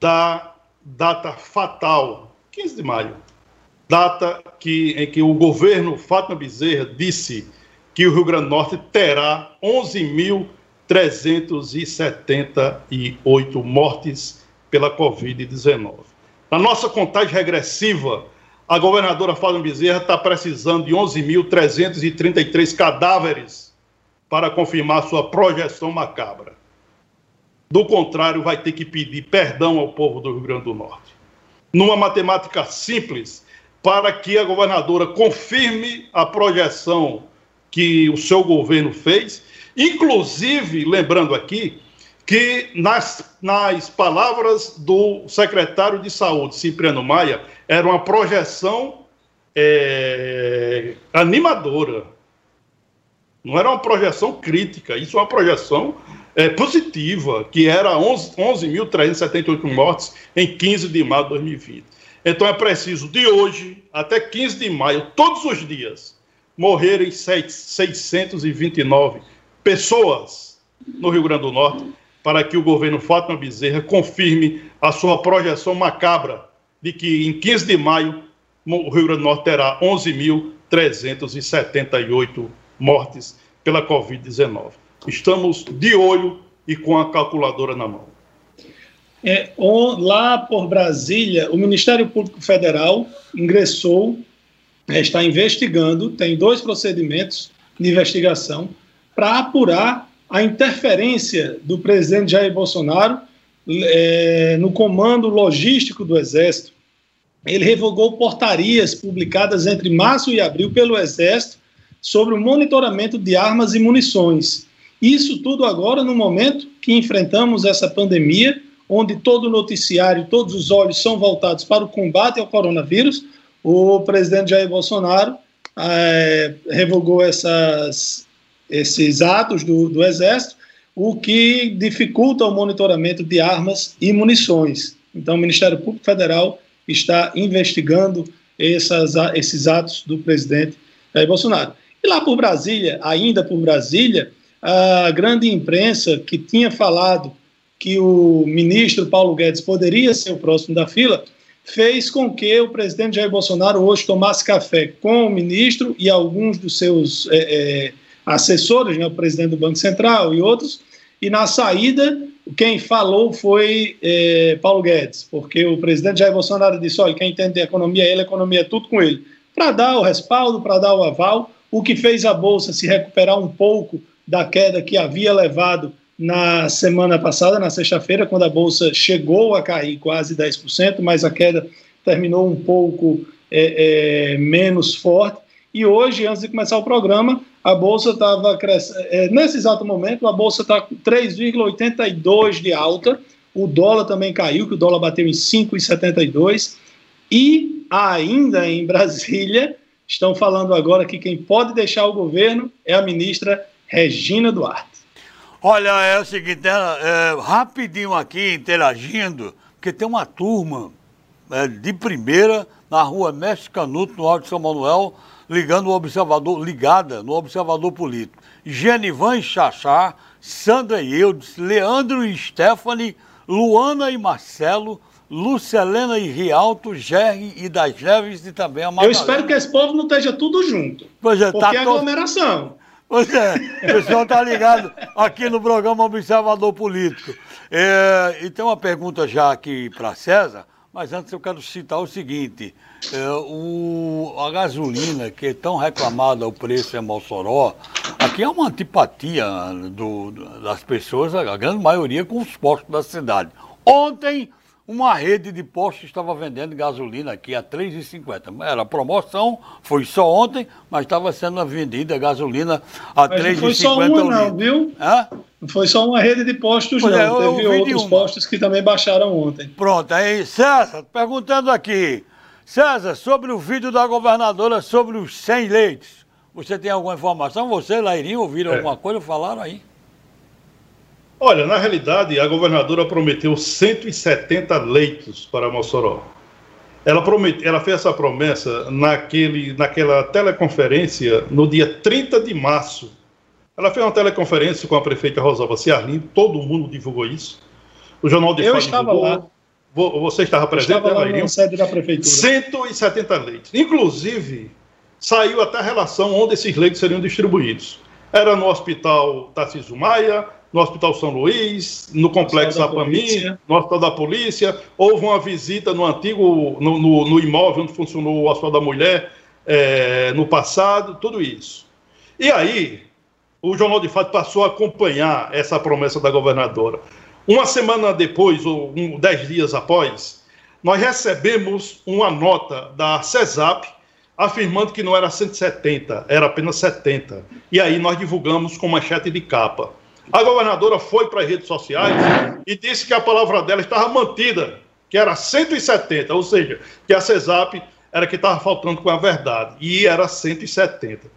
da data fatal, 15 de maio, data que, em que o governo Fátima Bezerra disse que o Rio Grande do Norte terá 11.378 mortes pela Covid-19. Na nossa contagem regressiva, a governadora Fátima Bezerra está precisando de 11.333 cadáveres para confirmar sua projeção macabra. Do contrário, vai ter que pedir perdão ao povo do Rio Grande do Norte. Numa matemática simples, para que a governadora confirme a projeção que o seu governo fez Inclusive, lembrando aqui, que nas, nas palavras do secretário de Saúde, Cipriano Maia, era uma projeção é, animadora. Não era uma projeção crítica, isso é uma projeção é, positiva, que era 11.378 11 mortes em 15 de maio de 2020. Então é preciso, de hoje até 15 de maio, todos os dias, morrerem 629 pessoas no Rio Grande do Norte, para que o governo Fátima Bezerra confirme a sua projeção macabra de que em 15 de maio o Rio Grande do Norte terá 11.378 mortes pela Covid-19. Estamos de olho e com a calculadora na mão. É, lá por Brasília, o Ministério Público Federal ingressou, é, está investigando, tem dois procedimentos de investigação para apurar a interferência do presidente Jair Bolsonaro é, no comando logístico do Exército. Ele revogou portarias publicadas entre março e abril pelo Exército sobre o monitoramento de armas e munições. Isso tudo agora no momento que enfrentamos essa pandemia, onde todo o noticiário, todos os olhos são voltados para o combate ao coronavírus, o presidente Jair Bolsonaro é, revogou essas, esses atos do, do Exército, o que dificulta o monitoramento de armas e munições. Então, o Ministério Público Federal está investigando essas, esses atos do presidente Jair Bolsonaro. E lá por Brasília, ainda por Brasília, a grande imprensa que tinha falado que o ministro Paulo Guedes poderia ser o próximo da fila, fez com que o presidente Jair Bolsonaro hoje tomasse café com o ministro e alguns dos seus é, é, assessores, né, o presidente do Banco Central e outros, e na saída quem falou foi é, Paulo Guedes, porque o presidente Jair Bolsonaro disse, olha, quem entende de economia é ele, a economia é tudo com ele, para dar o respaldo, para dar o aval, o que fez a Bolsa se recuperar um pouco da queda que havia levado na semana passada, na sexta-feira, quando a Bolsa chegou a cair quase 10%, mas a queda terminou um pouco é, é, menos forte. E hoje, antes de começar o programa, a Bolsa estava crescendo. É, nesse exato momento, a Bolsa está com 3,82 de alta. O dólar também caiu, que o dólar bateu em 5,72. E ainda em Brasília, estão falando agora que quem pode deixar o governo é a ministra Regina Duarte. Olha, é o seguinte, é, é, rapidinho aqui, interagindo, porque tem uma turma é, de primeira na rua Mestre Canuto, no Alto de São Manuel, ligando o observador, ligada no observador político. Genivan Chachá, Sandra Eudes, Leandro e Stephanie, Luana e Marcelo, Lucelena e Rialto, Gerry e das Neves e também a Magalhães. Eu espero que esse povo não esteja tudo junto. Pois é, porque tá é aglomeração. Pois é, o pessoal está ligado aqui no programa Observador Político. É, e tem uma pergunta já aqui para César, mas antes eu quero citar o seguinte: é, o, a gasolina, que é tão reclamada o preço em Mossoró, aqui é uma antipatia do, das pessoas, a grande maioria, com os postos da cidade. Ontem uma rede de postos estava vendendo gasolina aqui a R$ 3,50. Era promoção, foi só ontem, mas estava sendo vendida gasolina a R$ 3,50. Não foi só uma, não, viu? Hã? Não foi só uma rede de postos, pois não. É, Teve outros postos que também baixaram ontem. Pronto, aí, César, perguntando aqui. César, sobre o vídeo da governadora sobre os 100 leitos. Você tem alguma informação? Você, Lairinho, ouviram é. alguma coisa? Falaram aí? Olha, na realidade, a governadora prometeu 170 leitos para Mossoró. Ela, promete, ela fez essa promessa naquele, naquela teleconferência no dia 30 de março. Ela fez uma teleconferência com a prefeita Rosalba Ciarlim, todo mundo divulgou isso. O Jornal de Eu estava divulgou. lá. Você estava presente, estava lá na sede da prefeitura. 170 leitos. Inclusive, saiu até a relação onde esses leitos seriam distribuídos. Era no Hospital Tarcísio Maia, no Hospital São Luís, no Complexo Apami, no Hospital da Polícia. Houve uma visita no antigo, no, no, no imóvel onde funcionou o Hospital da Mulher é, no passado, tudo isso. E aí, o Jornal de Fato passou a acompanhar essa promessa da governadora. Uma semana depois, ou um, dez dias após, nós recebemos uma nota da CESAP afirmando que não era 170, era apenas 70. E aí nós divulgamos com manchete de capa. A governadora foi para as redes sociais e disse que a palavra dela estava mantida, que era 170, ou seja, que a CESAP era que estava faltando com a verdade, e era 170.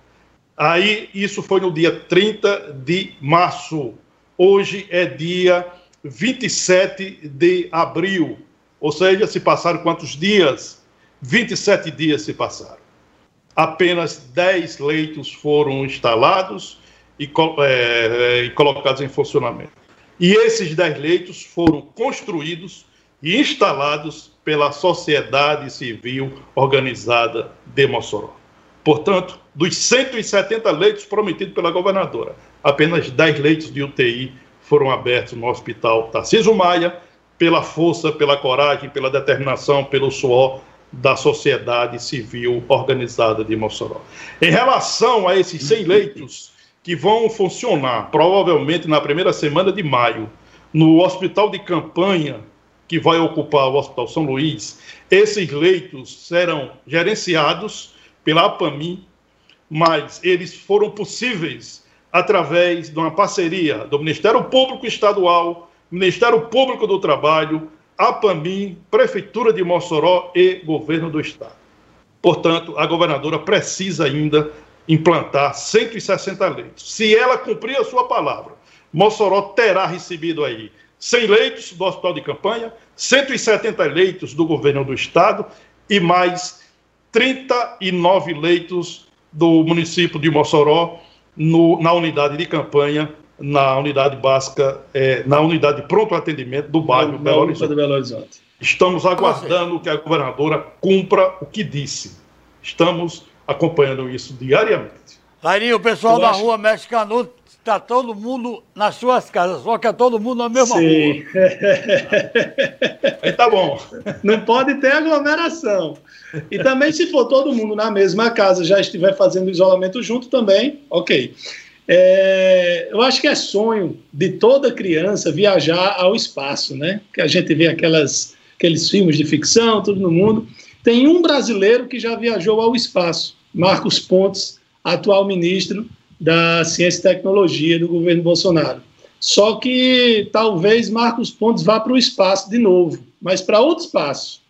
Aí, isso foi no dia 30 de março. Hoje é dia 27 de abril. Ou seja, se passaram quantos dias? 27 dias se passaram. Apenas 10 leitos foram instalados e, é, e colocados em funcionamento. E esses 10 leitos foram construídos e instalados pela sociedade civil organizada de Mossoró. Portanto, dos 170 leitos prometidos pela governadora, apenas 10 leitos de UTI foram abertos no Hospital Tarcísio Maia, pela força, pela coragem, pela determinação, pelo suor da sociedade civil organizada de Mossoró. Em relação a esses 100 leitos que vão funcionar, provavelmente na primeira semana de maio, no hospital de campanha que vai ocupar o Hospital São Luís, esses leitos serão gerenciados pela APAMI, mas eles foram possíveis através de uma parceria do Ministério Público Estadual, Ministério Público do Trabalho, APAMI, Prefeitura de Mossoró e Governo do Estado. Portanto, a governadora precisa ainda implantar 160 leitos. Se ela cumprir a sua palavra, Mossoró terá recebido aí 100 leitos do hospital de campanha, 170 leitos do governo do estado e mais 39 leitos do município de Mossoró no, na unidade de campanha, na unidade básica, é, na unidade de pronto atendimento do bairro Belo Horizonte. Belo Horizonte. Estamos aguardando que a governadora cumpra o que disse. Estamos acompanhando isso diariamente. Lairinho, o pessoal da acho... rua Mestre Canuto está todo mundo nas suas casas, só que é todo mundo na mesma Sim. rua. Aí tá bom. Não pode ter aglomeração. E também, se for todo mundo na mesma casa, já estiver fazendo isolamento junto também, ok. É, eu acho que é sonho de toda criança viajar ao espaço, né? Que a gente vê aquelas, aqueles filmes de ficção, tudo no mundo. Tem um brasileiro que já viajou ao espaço, Marcos Pontes, atual ministro da Ciência e Tecnologia do governo Bolsonaro. Só que talvez Marcos Pontes vá para o espaço de novo, mas para outro espaço.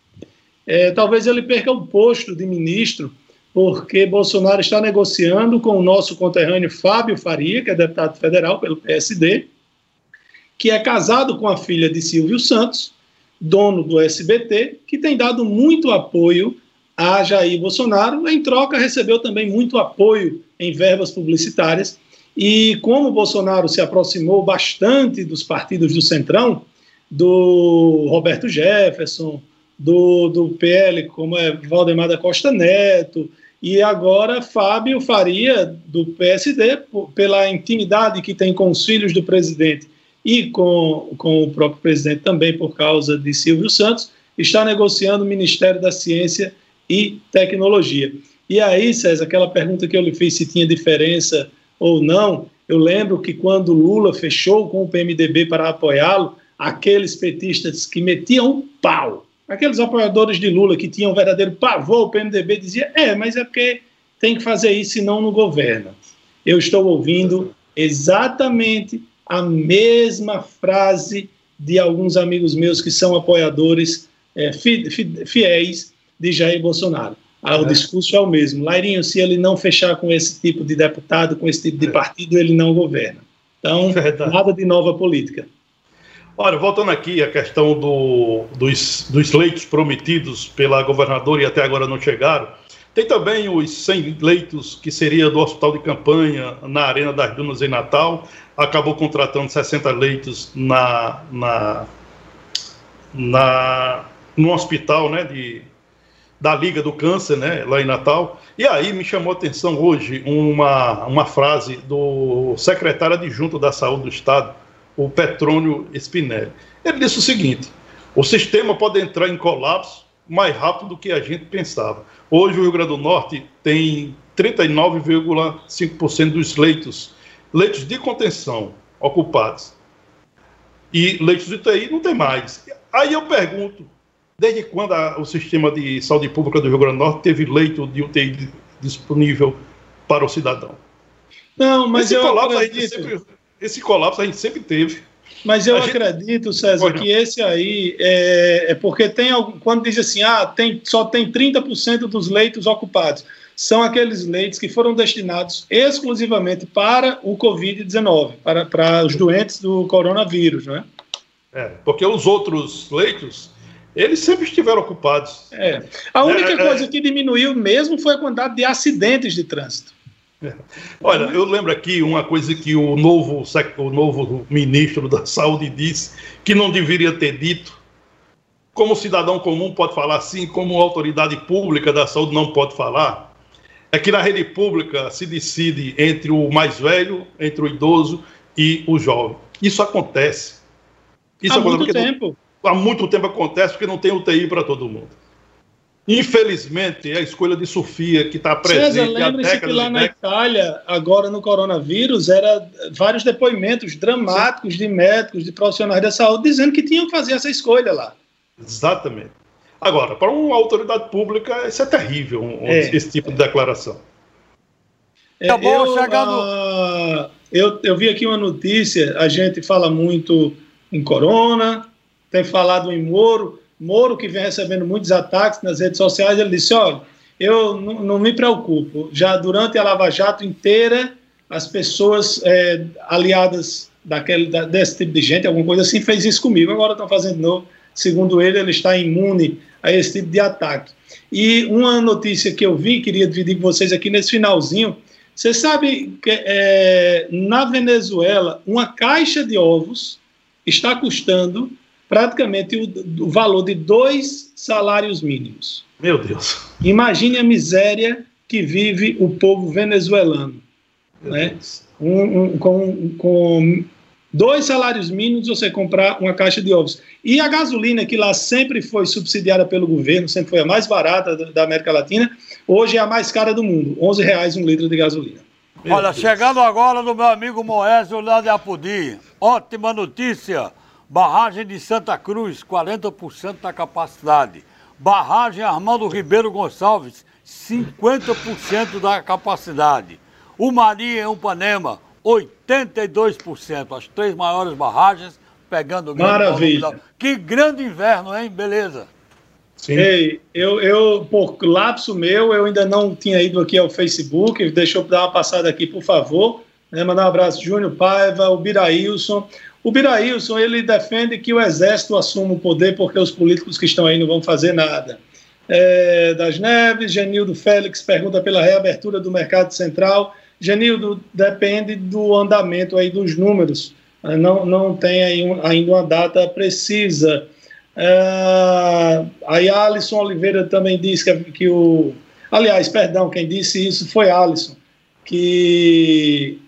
É, talvez ele perca o posto de ministro, porque Bolsonaro está negociando com o nosso conterrâneo Fábio Faria, que é deputado federal pelo PSD, que é casado com a filha de Silvio Santos, dono do SBT, que tem dado muito apoio a Jair Bolsonaro. Em troca, recebeu também muito apoio em verbas publicitárias. E como Bolsonaro se aproximou bastante dos partidos do Centrão, do Roberto Jefferson, do, do PL, como é Valdemar da Costa Neto, e agora Fábio Faria, do PSD, pela intimidade que tem com os filhos do presidente e com, com o próprio presidente também, por causa de Silvio Santos, está negociando o Ministério da Ciência e Tecnologia. E aí, César, aquela pergunta que eu lhe fiz se tinha diferença ou não, eu lembro que quando Lula fechou com o PMDB para apoiá-lo, aqueles petistas que metiam um pau, aqueles apoiadores de Lula que tinham um verdadeiro pavor, o PMDB dizia: é, mas é porque tem que fazer isso, senão não governa. Eu estou ouvindo exatamente a mesma frase de alguns amigos meus que são apoiadores é, fiéis de Jair Bolsonaro. Ah, o é. discurso é o mesmo. Lairinho, se ele não fechar com esse tipo de deputado, com esse tipo de é. partido, ele não governa. Então, Verdade. nada de nova política. Olha, voltando aqui à questão do, dos, dos leitos prometidos pela governadora e até agora não chegaram, tem também os 100 leitos que seria do hospital de campanha na Arena das Dunas em Natal, acabou contratando 60 leitos na, na, na, no hospital né, de, da Liga do Câncer, né, lá em Natal. E aí me chamou a atenção hoje uma, uma frase do secretário adjunto da Saúde do Estado, o Petrônio Spinelli. Ele disse o seguinte: o sistema pode entrar em colapso mais rápido do que a gente pensava. Hoje o Rio Grande do Norte tem 39,5% dos leitos, leitos de contenção ocupados. E leitos de UTI não tem mais. Aí eu pergunto, Desde quando a, o sistema de saúde pública do Rio Grande do Norte teve leito de UTI disponível para o cidadão? Não, mas esse eu colapso acredito... sempre, esse colapso a gente sempre teve. Mas eu acredito, César, que esse aí é, é, porque tem quando diz assim, ah, tem, só tem 30% dos leitos ocupados. São aqueles leitos que foram destinados exclusivamente para o Covid-19, para, para os doentes do coronavírus, não é? É, porque os outros leitos, eles sempre estiveram ocupados. É. A única é, é. coisa que diminuiu mesmo foi a quantidade de acidentes de trânsito. Olha, eu lembro aqui uma coisa que o novo, o novo ministro da Saúde disse que não deveria ter dito. Como cidadão comum pode falar assim, como autoridade pública da saúde não pode falar. É que na rede pública se decide entre o mais velho, entre o idoso e o jovem. Isso acontece. Isso há muito tempo. Não, há muito tempo acontece porque não tem UTI para todo mundo. Infelizmente, é a escolha de Sofia que está presente César, lembre-se que lá na Itália, agora no coronavírus, era vários depoimentos dramáticos Sim. de médicos, de profissionais da saúde, dizendo que tinham que fazer essa escolha lá. Exatamente. Agora, para uma autoridade pública, isso é terrível, um, é. esse tipo de declaração. É, tá bom, eu, chegando... Uh, eu, eu vi aqui uma notícia, a gente fala muito em Corona, tem falado em Moro, Moro, que vem recebendo muitos ataques nas redes sociais, ele disse: olha, eu não, me preocupo. Já durante a Lava Jato inteira, as pessoas é, aliadas daquele, da, desse tipo de gente, alguma coisa assim, fez isso comigo. Agora estão fazendo de novo. Segundo ele, ele está imune a esse tipo de ataque. E uma notícia que eu vi, queria dividir com vocês aqui nesse finalzinho. Você sabe que é, na Venezuela, uma caixa de ovos está custando praticamente o, o valor de dois salários mínimos. Meu Deus. Imagine a miséria que vive o povo venezuelano. né? Um, um, com, com dois salários mínimos você comprar uma caixa de ovos. E a gasolina, que lá sempre foi subsidiada pelo governo, sempre foi a mais barata da América Latina, hoje é a mais cara do mundo, 11 reais um litro de gasolina. Meu Olha, Deus. chegando agora no meu amigo Moésio lá de Apodi, ótima notícia. Barragem de Santa Cruz, 40% da capacidade. Barragem Armando Ribeiro Gonçalves, 50% da capacidade. O Maria em Upanema, 82%. As três maiores barragens pegando o Maravilha. Que grande inverno, hein? Beleza. Sim. Ei, eu, eu, por lapso meu, eu ainda não tinha ido aqui ao Facebook, deixa eu dar uma passada aqui, por favor. Né, mandar um abraço, Júnior Paiva, o Biraílson, o Biraílson, ele defende que o Exército assuma o poder porque os políticos que estão aí não vão fazer nada. É, das Neves, Genildo Félix pergunta pela reabertura do mercado central. Genildo, depende do andamento aí dos números. É, não, não tem um, ainda uma data precisa. É, aí Alisson Oliveira também disse que, que o... Aliás, perdão, quem disse isso foi Alisson, que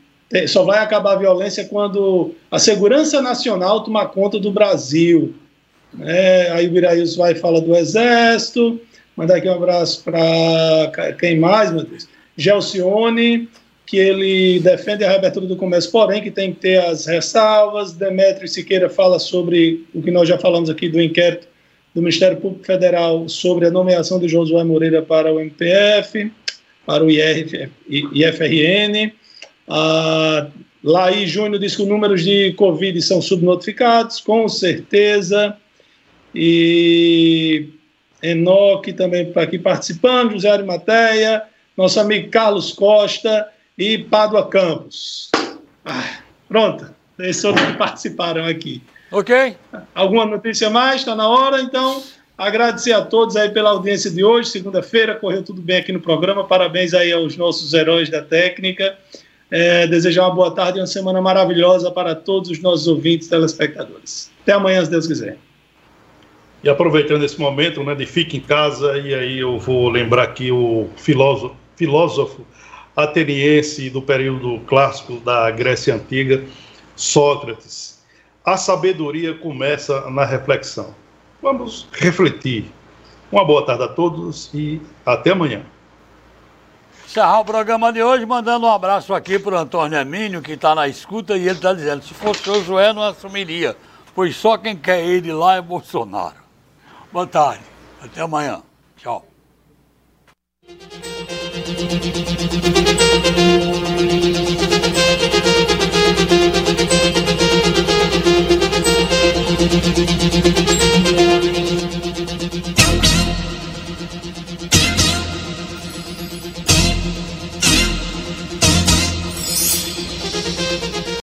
só vai acabar a violência quando a segurança nacional tomar conta do Brasil. É, aí o Viraíus vai falar do Exército. Mandar aqui um abraço para quem mais, meu Deus? Gelcione, que ele defende a reabertura do comércio, porém que tem que ter as ressalvas. Demetrio Siqueira fala sobre o que nós já falamos aqui do inquérito do Ministério Público Federal sobre a nomeação de Josué Moreira para o MPF, para o IRF, IFRN. Ah, Laí Júnior diz que os números de Covid são subnotificados, com certeza. E Enoque também está aqui participando, José Arimateia, nosso amigo Carlos Costa e Pádua Campos. Ah, pronto, esses foram que participaram aqui. Ok. Alguma notícia mais? Está na hora, então. Agradecer a todos aí pela audiência de hoje, segunda-feira, correu tudo bem aqui no programa. Parabéns aí aos nossos heróis da técnica. É, desejar uma boa tarde e uma semana maravilhosa para todos os nossos ouvintes e telespectadores. Até amanhã, se Deus quiser. E aproveitando esse momento né, de fique em casa, e aí eu vou lembrar aqui o filósofo, filósofo ateniense do período clássico da Grécia Antiga, Sócrates. A sabedoria começa na reflexão. Vamos refletir. Uma boa tarde a todos e até amanhã encerrar o programa de hoje mandando um abraço aqui para o Antônio Emílio, que está na escuta, e ele está dizendo, se fosse o Josué não assumiria, pois só quem quer de lá é Bolsonaro. Boa tarde. Até amanhã. Tchau. Thank you.